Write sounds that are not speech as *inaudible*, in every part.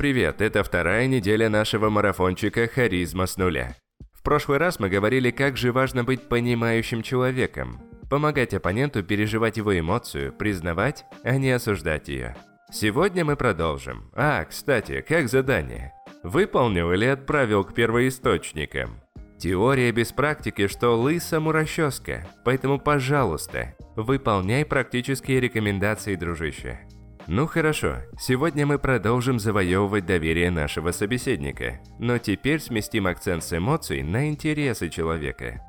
Привет, это вторая неделя нашего марафончика «Харизма с нуля». В прошлый раз мы говорили, как же важно быть понимающим человеком, помогать оппоненту переживать его эмоцию, признавать, а не осуждать ее. Сегодня мы продолжим. А, кстати, как задание? Выполнил или отправил к первоисточникам? Теория без практики, что лысому расческа, поэтому, пожалуйста, выполняй практические рекомендации, дружище. Ну хорошо, сегодня мы продолжим завоевывать доверие нашего собеседника, но теперь сместим акцент с эмоций на интересы человека.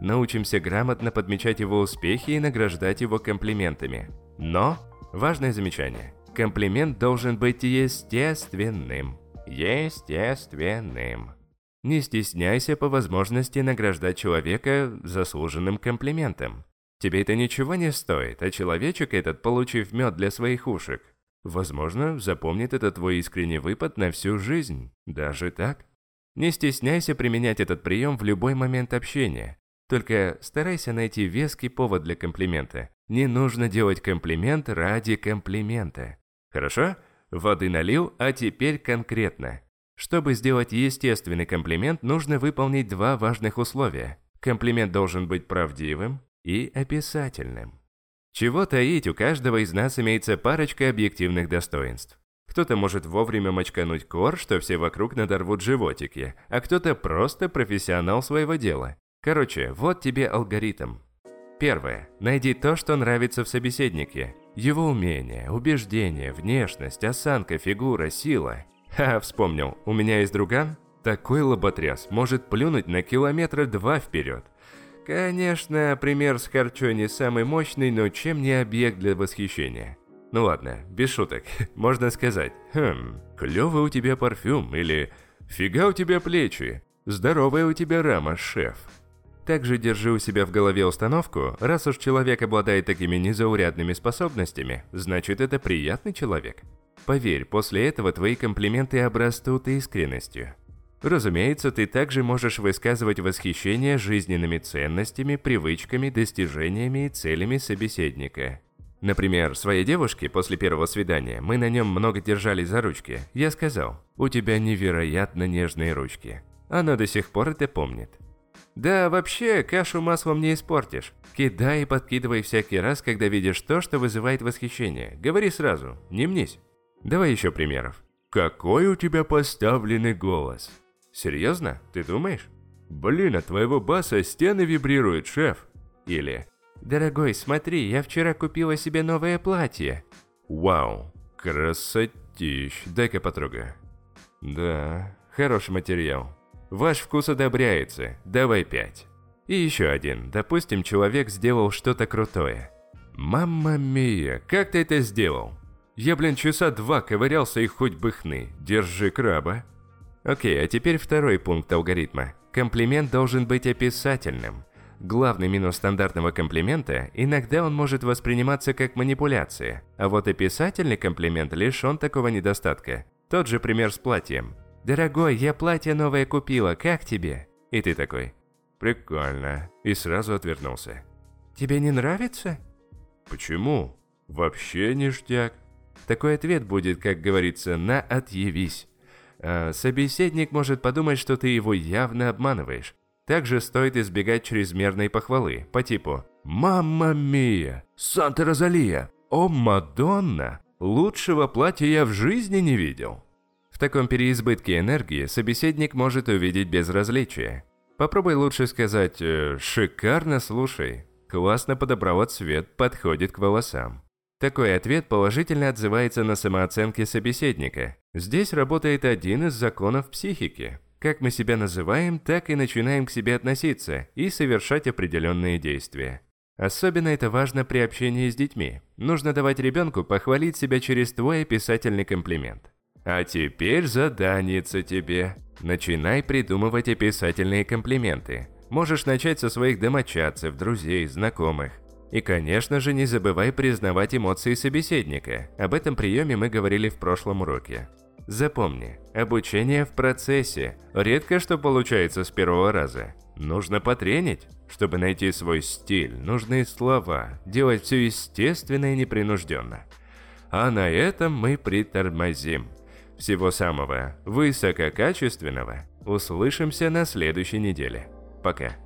Научимся грамотно подмечать его успехи и награждать его комплиментами. Но, важное замечание, комплимент должен быть естественным. Естественным. Не стесняйся по возможности награждать человека заслуженным комплиментом. Тебе это ничего не стоит, а человечек этот, получив мед для своих ушек, возможно, запомнит этот твой искренний выпад на всю жизнь. Даже так. Не стесняйся применять этот прием в любой момент общения. Только старайся найти веский повод для комплимента. Не нужно делать комплимент ради комплимента. Хорошо? Воды налил, а теперь конкретно. Чтобы сделать естественный комплимент, нужно выполнить два важных условия. Комплимент должен быть правдивым и описательным. Чего таить, у каждого из нас имеется парочка объективных достоинств. Кто-то может вовремя мочкануть кор, что все вокруг надорвут животики, а кто-то просто профессионал своего дела. Короче, вот тебе алгоритм. Первое. Найди то, что нравится в собеседнике. Его умения, убеждения, внешность, осанка, фигура, сила. Ха, вспомнил, у меня есть друган? Такой лоботряс может плюнуть на километра два вперед. Конечно, пример с харчой не самый мощный, но чем не объект для восхищения? Ну ладно, без шуток, *laughs* можно сказать, хм, клёвый у тебя парфюм, или фига у тебя плечи, здоровая у тебя рама, шеф. Также держи у себя в голове установку, раз уж человек обладает такими незаурядными способностями, значит это приятный человек. Поверь, после этого твои комплименты обрастут искренностью. Разумеется, ты также можешь высказывать восхищение жизненными ценностями, привычками, достижениями и целями собеседника. Например, своей девушке после первого свидания мы на нем много держали за ручки. Я сказал, у тебя невероятно нежные ручки. Она до сих пор это помнит. Да, вообще, кашу маслом не испортишь. Кидай и подкидывай всякий раз, когда видишь то, что вызывает восхищение. Говори сразу, не мнись. Давай еще примеров. Какой у тебя поставленный голос? Серьезно? Ты думаешь? Блин, от твоего баса стены вибрируют, шеф. Или Дорогой, смотри, я вчера купила себе новое платье. Вау, красотищ. Дай-ка потрогаю. Да, хороший материал. Ваш вкус одобряется. Давай пять. И еще один. Допустим, человек сделал что-то крутое. Мамма мия, как ты это сделал? Я, блин, часа два ковырялся и хоть бы хны. Держи краба. Окей, а теперь второй пункт алгоритма. Комплимент должен быть описательным. Главный минус стандартного комплимента – иногда он может восприниматься как манипуляция, а вот описательный комплимент лишен такого недостатка. Тот же пример с платьем. «Дорогой, я платье новое купила, как тебе?» И ты такой «Прикольно», и сразу отвернулся. «Тебе не нравится?» «Почему? Вообще ништяк». Такой ответ будет, как говорится, на «отъявись». А собеседник может подумать, что ты его явно обманываешь. Также стоит избегать чрезмерной похвалы, по типу «Мамма мия! Санта-Розалия! О, Мадонна! Лучшего платья я в жизни не видел!» В таком переизбытке энергии собеседник может увидеть безразличие. Попробуй лучше сказать э, «шикарно слушай», «классно подобрала цвет, подходит к волосам». Такой ответ положительно отзывается на самооценке собеседника. Здесь работает один из законов психики. Как мы себя называем, так и начинаем к себе относиться и совершать определенные действия. Особенно это важно при общении с детьми. Нужно давать ребенку похвалить себя через твой описательный комплимент. А теперь заданица тебе. Начинай придумывать описательные комплименты. Можешь начать со своих домочадцев, друзей, знакомых. И, конечно же, не забывай признавать эмоции собеседника. Об этом приеме мы говорили в прошлом уроке. Запомни, обучение в процессе. Редко что получается с первого раза. Нужно потренить, чтобы найти свой стиль, нужные слова, делать все естественно и непринужденно. А на этом мы притормозим. Всего самого высококачественного. Услышимся на следующей неделе. Пока.